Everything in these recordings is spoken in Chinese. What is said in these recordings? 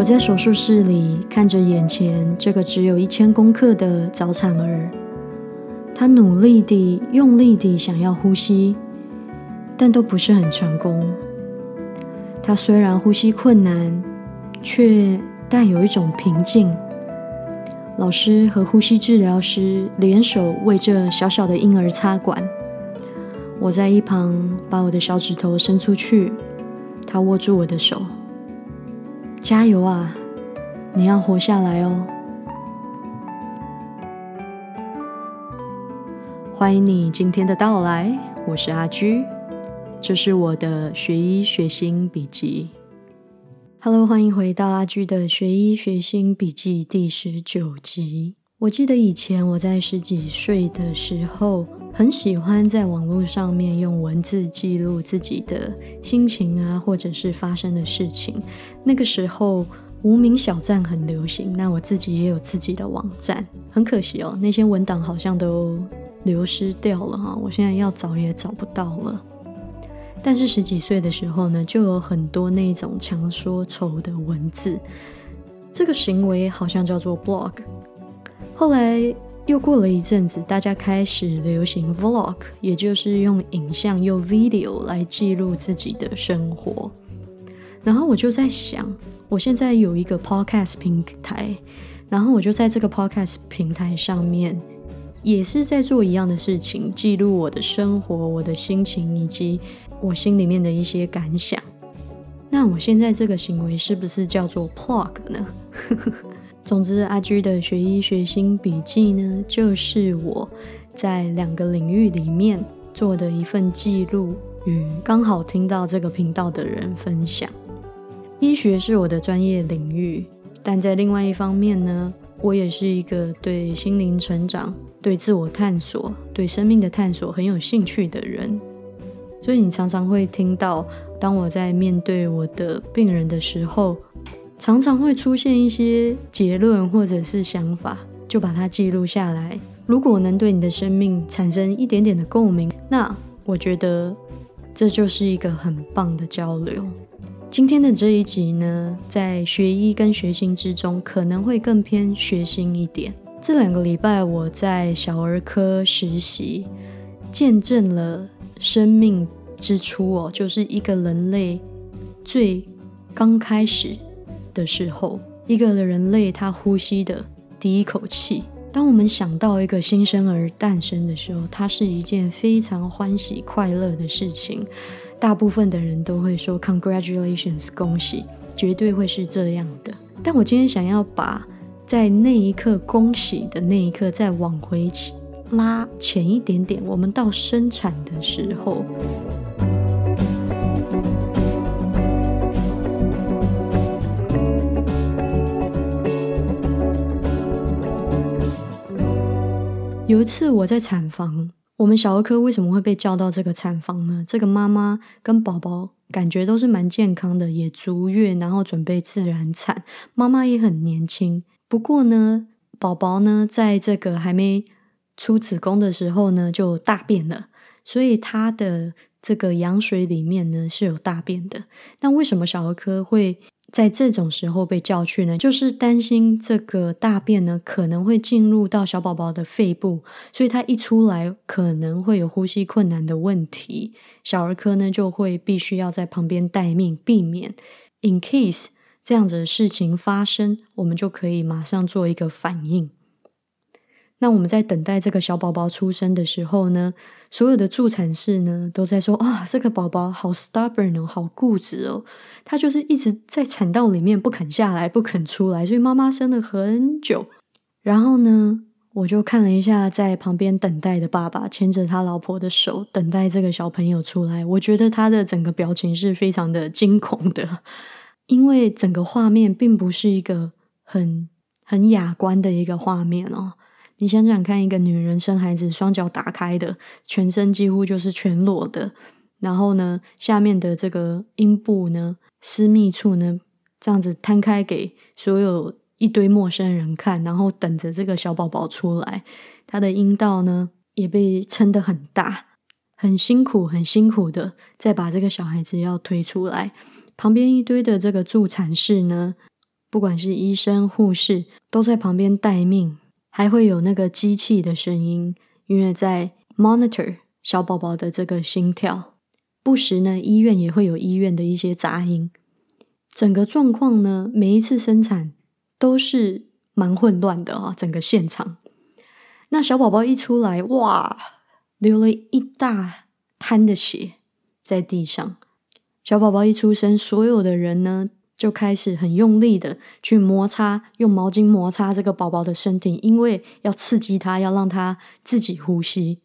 我在手术室里看着眼前这个只有一千公克的早产儿，他努力地、用力地想要呼吸，但都不是很成功。他虽然呼吸困难，却带有一种平静。老师和呼吸治疗师联手为这小小的婴儿插管。我在一旁把我的小指头伸出去，他握住我的手。加油啊！你要活下来哦！欢迎你今天的到来，我是阿居，这是我的学医学心笔记。Hello，欢迎回到阿居的学医学心笔记第十九集。我记得以前我在十几岁的时候，很喜欢在网络上面用文字记录自己的心情啊，或者是发生的事情。那个时候无名小站很流行，那我自己也有自己的网站。很可惜哦，那些文档好像都流失掉了哈，我现在要找也找不到了。但是十几岁的时候呢，就有很多那种强说愁的文字，这个行为好像叫做 blog。后来又过了一阵子，大家开始流行 vlog，也就是用影像、用 video 来记录自己的生活。然后我就在想，我现在有一个 podcast 平台，然后我就在这个 podcast 平台上面，也是在做一样的事情，记录我的生活、我的心情以及我心里面的一些感想。那我现在这个行为是不是叫做 plug 呢？总之，阿居的学医学心笔记呢，就是我在两个领域里面做的一份记录，与刚好听到这个频道的人分享。医学是我的专业领域，但在另外一方面呢，我也是一个对心灵成长、对自我探索、对生命的探索很有兴趣的人。所以，你常常会听到，当我在面对我的病人的时候。常常会出现一些结论或者是想法，就把它记录下来。如果能对你的生命产生一点点的共鸣，那我觉得这就是一个很棒的交流。今天的这一集呢，在学医跟学心之中，可能会更偏学心一点。这两个礼拜我在小儿科实习，见证了生命之初哦，就是一个人类最刚开始。的时候，一个人类他呼吸的第一口气。当我们想到一个新生儿诞生的时候，它是一件非常欢喜快乐的事情。大部分的人都会说 “Congratulations，恭喜”，绝对会是这样的。但我今天想要把在那一刻恭喜的那一刻再往回拉前一点点，我们到生产的时候。有一次我在产房，我们小儿科为什么会被叫到这个产房呢？这个妈妈跟宝宝感觉都是蛮健康的，也足月，然后准备自然产，妈妈也很年轻。不过呢，宝宝呢在这个还没出子宫的时候呢就大便了，所以他的这个羊水里面呢是有大便的。那为什么小儿科会？在这种时候被叫去呢，就是担心这个大便呢可能会进入到小宝宝的肺部，所以他一出来可能会有呼吸困难的问题。小儿科呢就会必须要在旁边待命，避免 in case 这样子的事情发生，我们就可以马上做一个反应。那我们在等待这个小宝宝出生的时候呢，所有的助产士呢都在说：“啊，这个宝宝好 stubborn 哦，好固执哦，他就是一直在产道里面不肯下来，不肯出来，所以妈妈生了很久。”然后呢，我就看了一下在旁边等待的爸爸，牵着他老婆的手，等待这个小朋友出来。我觉得他的整个表情是非常的惊恐的，因为整个画面并不是一个很很雅观的一个画面哦。你想想看，一个女人生孩子，双脚打开的，全身几乎就是全裸的，然后呢，下面的这个阴部呢，私密处呢，这样子摊开给所有一堆陌生人看，然后等着这个小宝宝出来。她的阴道呢，也被撑得很大，很辛苦，很辛苦的，再把这个小孩子要推出来。旁边一堆的这个助产士呢。不管是医生、护士，都在旁边待命，还会有那个机器的声音，因为在 monitor 小宝宝的这个心跳。不时呢，医院也会有医院的一些杂音。整个状况呢，每一次生产都是蛮混乱的啊，整个现场。那小宝宝一出来，哇，流了一大滩的血在地上。小宝宝一出生，所有的人呢就开始很用力的去摩擦，用毛巾摩擦这个宝宝的身体，因为要刺激他，要让他自己呼吸。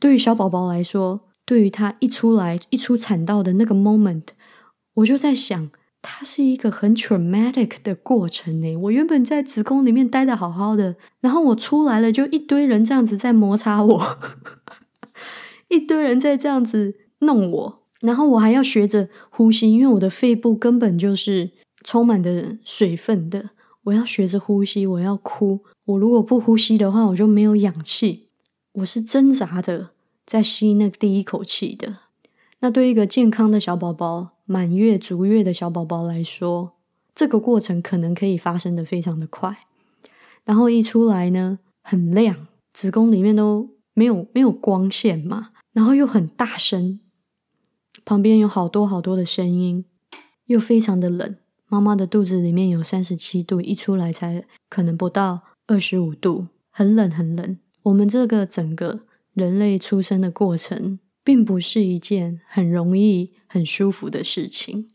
对于小宝宝来说，对于他一出来一出产道的那个 moment，我就在想。它是一个很 traumatic 的过程呢。我原本在子宫里面待的好好的，然后我出来了，就一堆人这样子在摩擦我，一堆人在这样子弄我，然后我还要学着呼吸，因为我的肺部根本就是充满的水分的。我要学着呼吸，我要哭。我如果不呼吸的话，我就没有氧气。我是挣扎的在吸那第一口气的。那对一个健康的小宝宝。满月、足月的小宝宝来说，这个过程可能可以发生的非常的快。然后一出来呢，很亮，子宫里面都没有没有光线嘛，然后又很大声，旁边有好多好多的声音，又非常的冷。妈妈的肚子里面有三十七度，一出来才可能不到二十五度，很冷很冷。我们这个整个人类出生的过程。并不是一件很容易、很舒服的事情。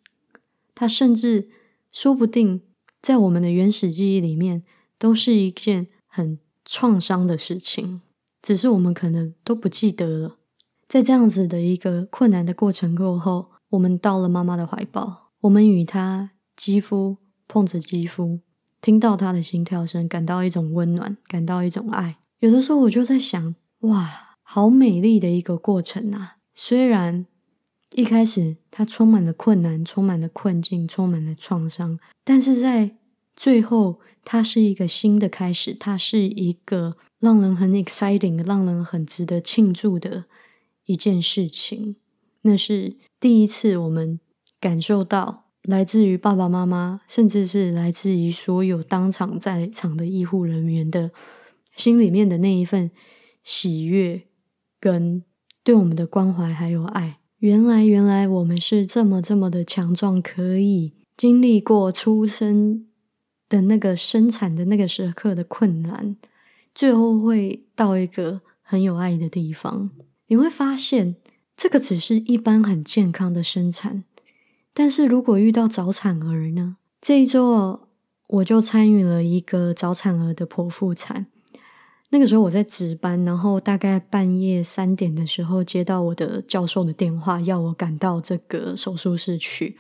它甚至说不定在我们的原始记忆里面，都是一件很创伤的事情。只是我们可能都不记得了。在这样子的一个困难的过程过后，我们到了妈妈的怀抱，我们与她肌肤碰着肌肤，听到她的心跳声，感到一种温暖，感到一种爱。有的时候我就在想，哇！好美丽的一个过程啊！虽然一开始它充满了困难，充满了困境，充满了创伤，但是在最后，它是一个新的开始，它是一个让人很 exciting、让人很值得庆祝的一件事情。那是第一次，我们感受到来自于爸爸妈妈，甚至是来自于所有当场在场的医护人员的心里面的那一份喜悦。跟对我们的关怀还有爱，原来原来我们是这么这么的强壮，可以经历过出生的那个生产的那个时刻的困难，最后会到一个很有爱的地方。你会发现，这个只是一般很健康的生产，但是如果遇到早产儿呢？这一周哦我就参与了一个早产儿的剖腹产。那个时候我在值班，然后大概半夜三点的时候接到我的教授的电话，要我赶到这个手术室去。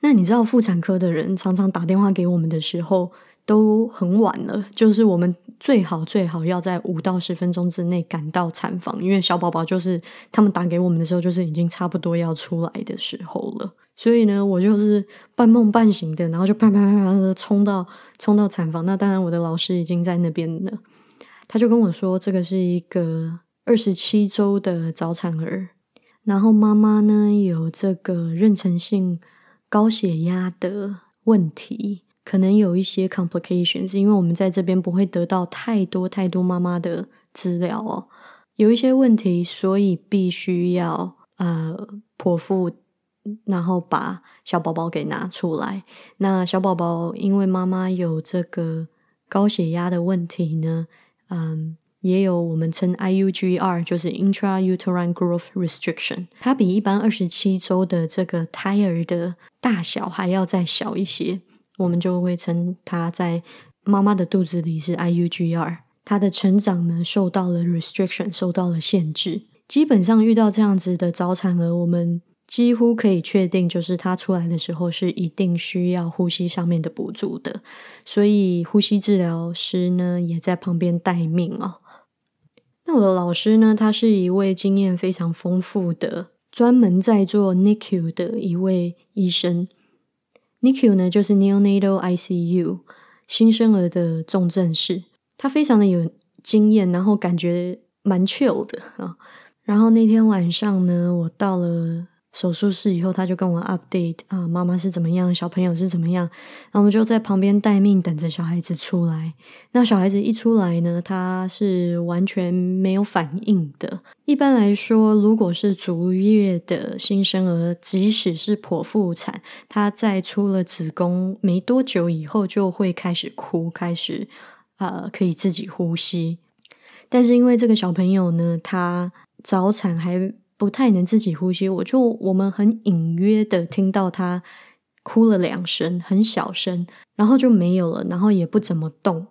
那你知道妇产科的人常常打电话给我们的时候都很晚了，就是我们最好最好要在五到十分钟之内赶到产房，因为小宝宝就是他们打给我们的时候，就是已经差不多要出来的时候了。所以呢，我就是半梦半醒的，然后就啪啪啪啪的冲到冲到产房。那当然，我的老师已经在那边了。他就跟我说，这个是一个二十七周的早产儿，然后妈妈呢有这个妊娠性高血压的问题，可能有一些 complications，因为我们在这边不会得到太多太多妈妈的资料哦，有一些问题，所以必须要呃剖腹，然后把小宝宝给拿出来。那小宝宝因为妈妈有这个高血压的问题呢。嗯，也有我们称 IUGR，就是 intrauterine growth restriction，它比一般二十七周的这个胎儿的大小还要再小一些，我们就会称它在妈妈的肚子里是 IUGR，它的成长呢受到了 restriction，受到了限制。基本上遇到这样子的早产儿，我们。几乎可以确定，就是他出来的时候是一定需要呼吸上面的补助的，所以呼吸治疗师呢也在旁边待命哦。那我的老师呢，他是一位经验非常丰富的，专门在做 NICU 的一位医生。NICU 呢就是 Neonatal ICU 新生儿的重症室，他非常的有经验，然后感觉蛮 chill 的啊。然后那天晚上呢，我到了。手术室以后，他就跟我 update 啊，妈妈是怎么样，小朋友是怎么样，然后我们就在旁边待命，等着小孩子出来。那小孩子一出来呢，他是完全没有反应的。一般来说，如果是足月的新生儿，即使是剖腹产，他在出了子宫没多久以后，就会开始哭，开始呃可以自己呼吸。但是因为这个小朋友呢，他早产还。不太能自己呼吸，我就我们很隐约的听到他哭了两声，很小声，然后就没有了，然后也不怎么动，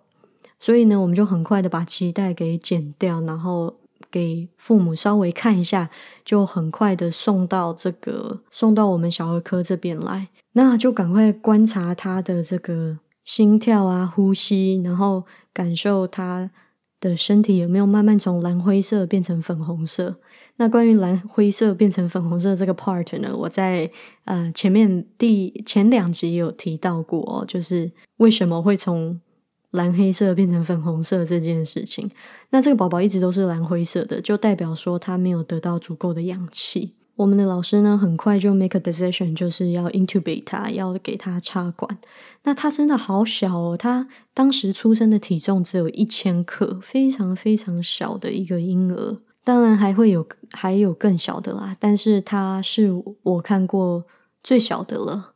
所以呢，我们就很快的把脐带给剪掉，然后给父母稍微看一下，就很快的送到这个送到我们小儿科这边来，那就赶快观察他的这个心跳啊、呼吸，然后感受他的身体有没有慢慢从蓝灰色变成粉红色。那关于蓝灰色变成粉红色这个 part 呢？我在呃前面第前两集有提到过，就是为什么会从蓝黑色变成粉红色这件事情。那这个宝宝一直都是蓝灰色的，就代表说他没有得到足够的氧气。我们的老师呢，很快就 make a decision，就是要 intubate 他，要给他插管。那他真的好小哦，他当时出生的体重只有一千克，非常非常小的一个婴儿。当然还会有还有更小的啦，但是它是我看过最小的了。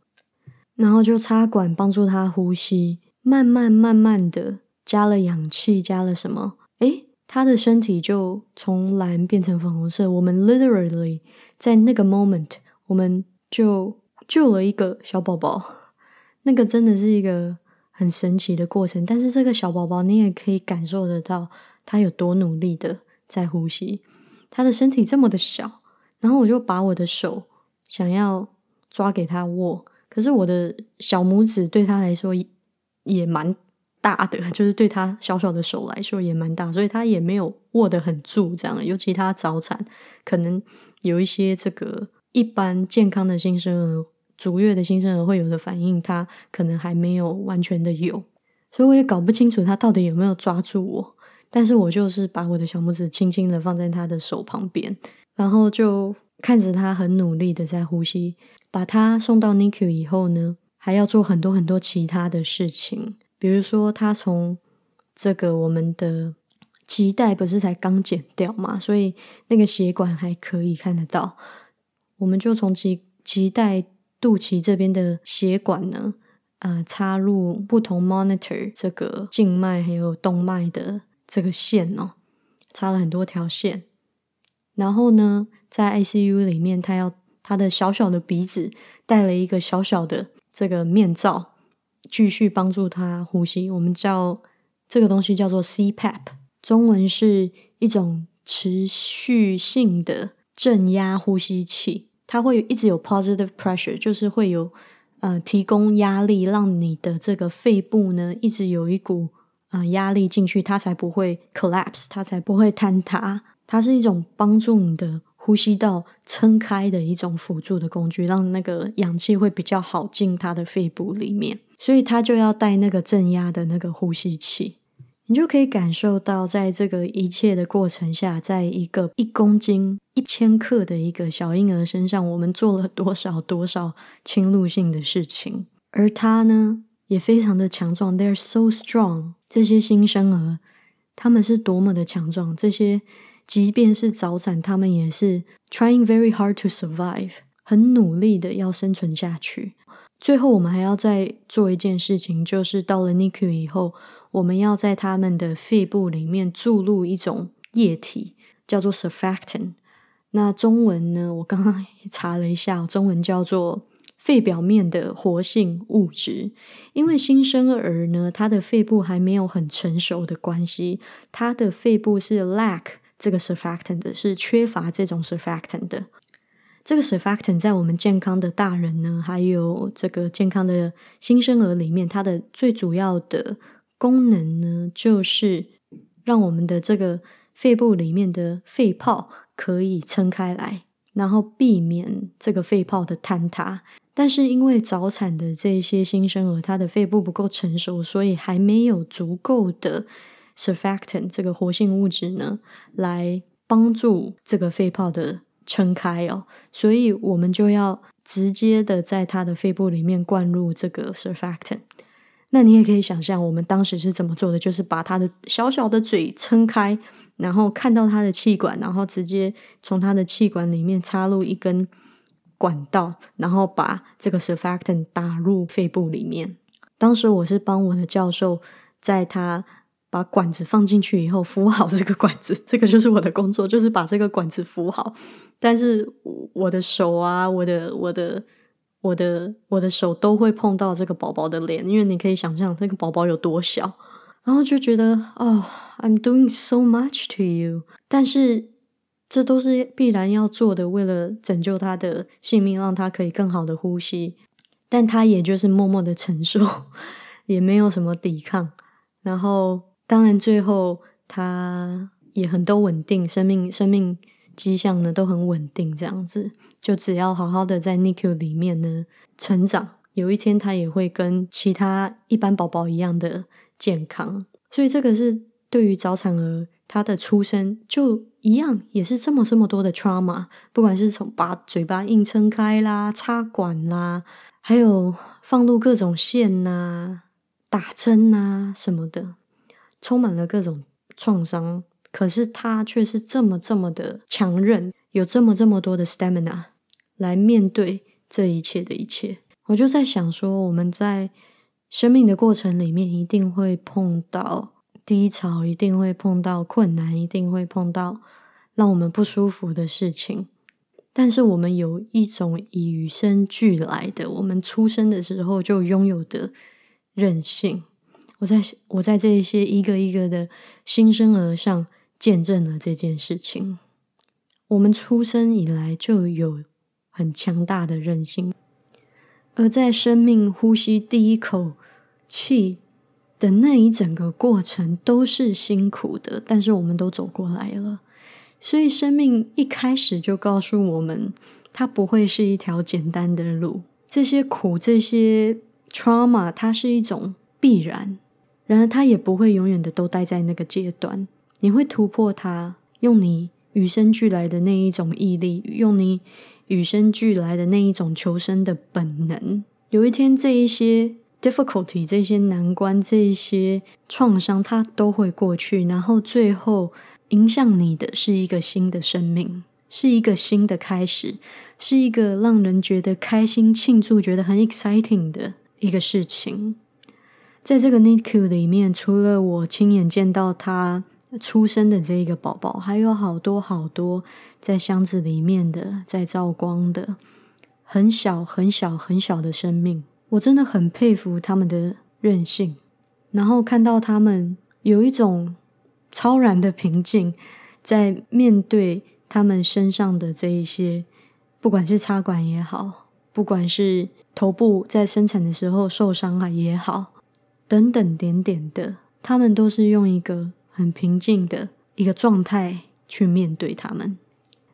然后就插管帮助他呼吸，慢慢慢慢的加了氧气，加了什么？诶，他的身体就从蓝变成粉红色。我们 literally 在那个 moment，我们就救了一个小宝宝。那个真的是一个很神奇的过程。但是这个小宝宝，你也可以感受得到他有多努力的。在呼吸，他的身体这么的小，然后我就把我的手想要抓给他握，可是我的小拇指对他来说也蛮大的，就是对他小小的手来说也蛮大，所以他也没有握得很住。这样，尤其他早产，可能有一些这个一般健康的新生儿、足月的新生儿会有的反应，他可能还没有完全的有，所以我也搞不清楚他到底有没有抓住我。但是我就是把我的小拇指轻轻的放在他的手旁边，然后就看着他很努力的在呼吸。把他送到 NICU 以后呢，还要做很多很多其他的事情，比如说他从这个我们的脐带不是才刚剪掉嘛，所以那个血管还可以看得到。我们就从脐脐带肚脐这边的血管呢，呃，插入不同 monitor 这个静脉还有动脉的。这个线哦，插了很多条线，然后呢，在 ICU 里面，他要他的小小的鼻子戴了一个小小的这个面罩，继续帮助他呼吸。我们叫这个东西叫做 CPAP，中文是一种持续性的正压呼吸器，它会一直有 positive pressure，就是会有呃提供压力，让你的这个肺部呢一直有一股。啊，压力进去，它才不会 collapse，它才不会坍塌。它是一种帮助你的呼吸道撑开的一种辅助的工具，让那个氧气会比较好进它的肺部里面。所以它就要带那个正压的那个呼吸器。你就可以感受到，在这个一切的过程下，在一个一公斤一千克的一个小婴儿身上，我们做了多少多少侵入性的事情，而他呢？也非常的强壮，They're so strong。这些新生儿，他们是多么的强壮。这些即便是早产，他们也是 trying very hard to survive，很努力的要生存下去。最后，我们还要再做一件事情，就是到了 NICU 以后，我们要在他们的肺部里面注入一种液体，叫做 surfactant。那中文呢？我刚刚查了一下，中文叫做。肺表面的活性物质，因为新生儿呢，他的肺部还没有很成熟的关系，他的肺部是 lack 这个 surfactant 的，是缺乏这种 surfactant 的。这个 surfactant 在我们健康的大人呢，还有这个健康的新生儿里面，它的最主要的功能呢，就是让我们的这个肺部里面的肺泡可以撑开来，然后避免这个肺泡的坍塌。但是因为早产的这些新生儿，他的肺部不够成熟，所以还没有足够的 surfactant 这个活性物质呢，来帮助这个肺泡的撑开哦，所以我们就要直接的在他的肺部里面灌入这个 surfactant。那你也可以想象，我们当时是怎么做的，就是把他的小小的嘴撑开，然后看到他的气管，然后直接从他的气管里面插入一根管道，然后把这个 surfactant 打入肺部里面。当时我是帮我的教授，在他把管子放进去以后扶好这个管子，这个就是我的工作，就是把这个管子扶好。但是我的手啊，我的我的。我的我的手都会碰到这个宝宝的脸，因为你可以想象这个宝宝有多小，然后就觉得哦，I'm doing so much to you，但是这都是必然要做的，为了拯救他的性命，让他可以更好的呼吸。但他也就是默默的承受，也没有什么抵抗。然后当然最后他也很都稳定，生命生命迹象呢都很稳定，这样子。就只要好好的在 NICU 里面呢成长，有一天他也会跟其他一般宝宝一样的健康。所以这个是对于早产儿他的出生就一样，也是这么这么多的 trauma，不管是从把嘴巴硬撑开啦、插管啦，还有放入各种线呐、打针呐什么的，充满了各种创伤。可是他却是这么这么的强韧，有这么这么多的 stamina。来面对这一切的一切，我就在想说，我们在生命的过程里面，一定会碰到低潮，一定会碰到困难，一定会碰到让我们不舒服的事情。但是，我们有一种与生俱来的，我们出生的时候就拥有的韧性。我在我在这些一个一个的新生儿上见证了这件事情。我们出生以来就有。很强大的韧性，而在生命呼吸第一口气的那一整个过程都是辛苦的，但是我们都走过来了。所以生命一开始就告诉我们，它不会是一条简单的路。这些苦，这些 trauma，它是一种必然。然而，它也不会永远的都待在那个阶段。你会突破它，用你与生俱来的那一种毅力，用你。与生俱来的那一种求生的本能，有一天这一些 difficulty、这些难关、这一些创伤，它都会过去，然后最后影响你的是一个新的生命，是一个新的开始，是一个让人觉得开心、庆祝、觉得很 exciting 的一个事情。在这个 NICU 里面，除了我亲眼见到他。出生的这一个宝宝，还有好多好多在箱子里面的，在照光的，很小很小很小的生命，我真的很佩服他们的韧性。然后看到他们有一种超然的平静，在面对他们身上的这一些，不管是插管也好，不管是头部在生产的时候受伤害也好，等等点点的，他们都是用一个。很平静的一个状态去面对他们，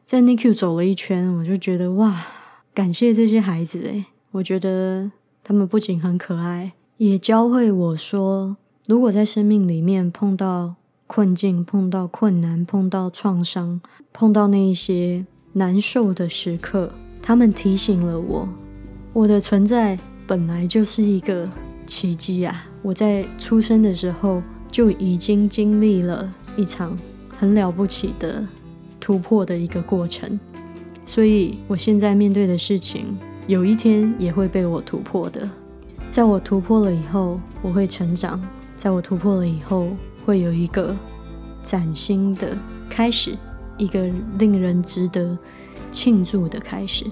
在 NICU 走了一圈，我就觉得哇，感谢这些孩子诶，我觉得他们不仅很可爱，也教会我说，如果在生命里面碰到困境、碰到困难、碰到创伤、碰到那些难受的时刻，他们提醒了我，我的存在本来就是一个奇迹啊！我在出生的时候。就已经经历了一场很了不起的突破的一个过程，所以我现在面对的事情，有一天也会被我突破的。在我突破了以后，我会成长；在我突破了以后，会有一个崭新的开始，一个令人值得庆祝的开始。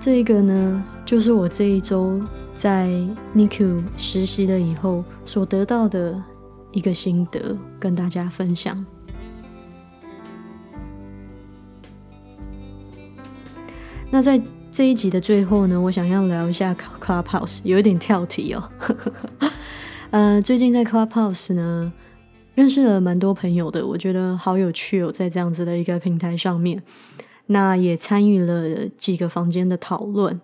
这个呢，就是我这一周。在 NICU 实习了以后，所得到的一个心得，跟大家分享。那在这一集的最后呢，我想要聊一下 Clubhouse，有一点跳题哦。呃，最近在 Clubhouse 呢，认识了蛮多朋友的，我觉得好有趣哦，在这样子的一个平台上面，那也参与了几个房间的讨论。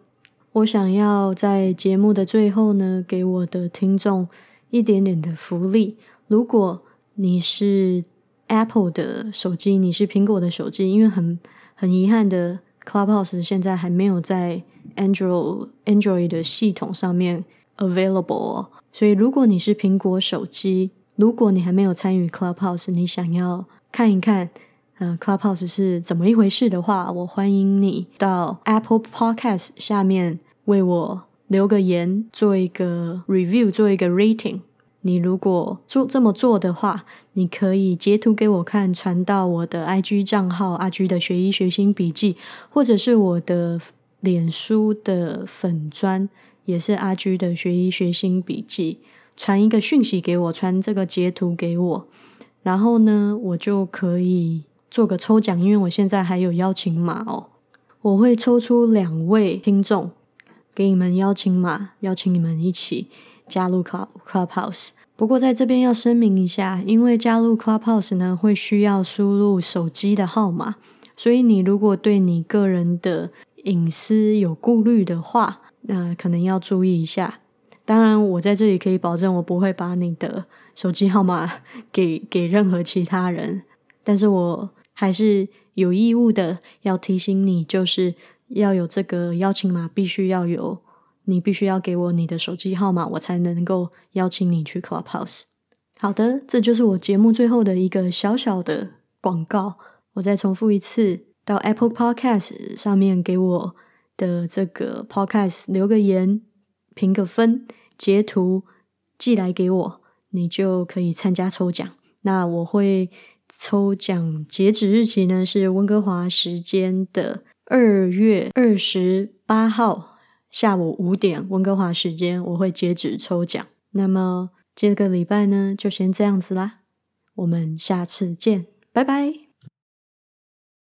我想要在节目的最后呢，给我的听众一点点的福利。如果你是 Apple 的手机，你是苹果的手机，因为很很遗憾的，Clubhouse 现在还没有在 Android Android 的系统上面 available。所以，如果你是苹果手机，如果你还没有参与 Clubhouse，你想要看一看，呃，Clubhouse 是怎么一回事的话，我欢迎你到 Apple Podcast 下面为我留个言，做一个 review，做一个 rating。你如果做这么做的话，你可以截图给我看，传到我的 IG 账号阿居的学医学心笔记，或者是我的脸书的粉砖，也是阿居的学医学心笔记，传一个讯息给我，传这个截图给我，然后呢，我就可以做个抽奖，因为我现在还有邀请码哦，我会抽出两位听众，给你们邀请码，邀请你们一起。加入 Club Clubhouse，不过在这边要声明一下，因为加入 Clubhouse 呢会需要输入手机的号码，所以你如果对你个人的隐私有顾虑的话，那可能要注意一下。当然，我在这里可以保证，我不会把你的手机号码给给任何其他人，但是我还是有义务的要提醒你，就是要有这个邀请码，必须要有。你必须要给我你的手机号码，我才能够邀请你去 Clubhouse。好的，这就是我节目最后的一个小小的广告。我再重复一次，到 Apple Podcast 上面给我的这个 Podcast 留个言、评个分、截图寄来给我，你就可以参加抽奖。那我会抽奖截止日期呢是温哥华时间的二月二十八号。下午五点，温哥华时间，我会截止抽奖。那么这个礼拜呢，就先这样子啦，我们下次见，拜拜。